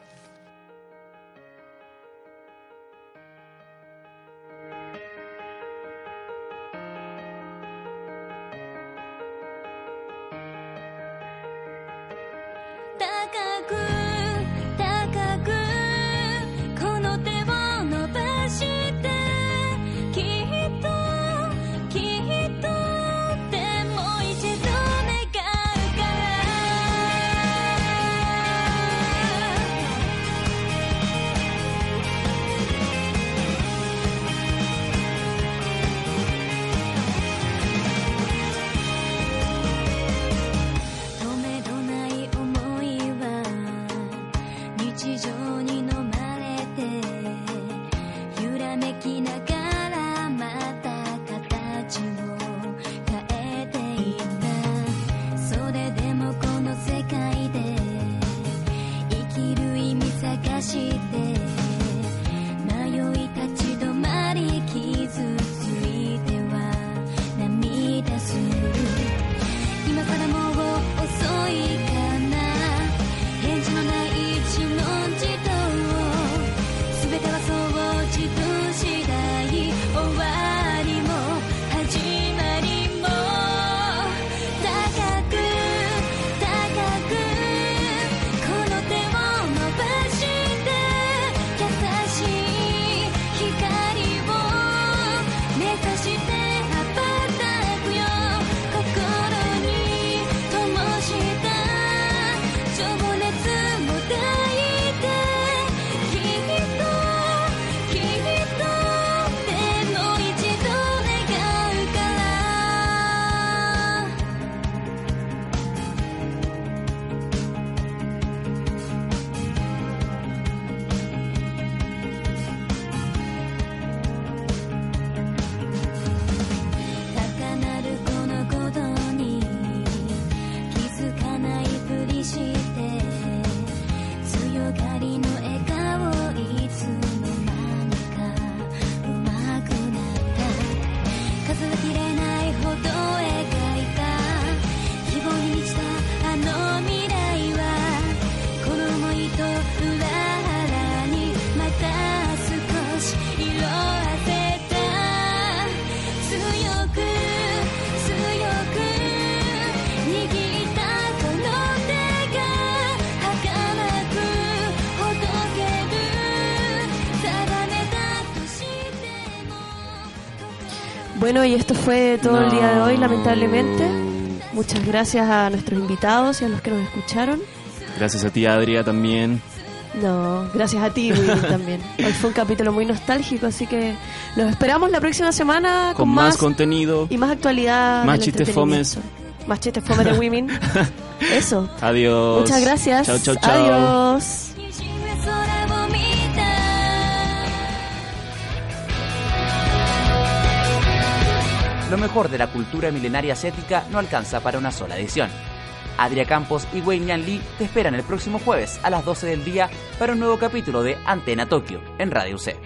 Bueno, y esto fue todo el día de hoy, No. lamentablemente. Muchas gracias a nuestros invitados y a los que nos escucharon. Gracias a ti, Adria, también. No, gracias a ti, Willy, también. Hoy fue un capítulo muy nostálgico, así que los esperamos la próxima semana con, Con más contenido. y más actualidad. Más chistes fomes. Más chistes fomes de women. Eso. Adiós. Muchas gracias. Chao, chao, chao. Adiós. Lo mejor de la cultura milenaria asiática no alcanza para una sola edición. Adria Campos y Wei Yan Lee te esperan el próximo jueves a las 12 del día para un nuevo capítulo de Antena Tokio en Radio C.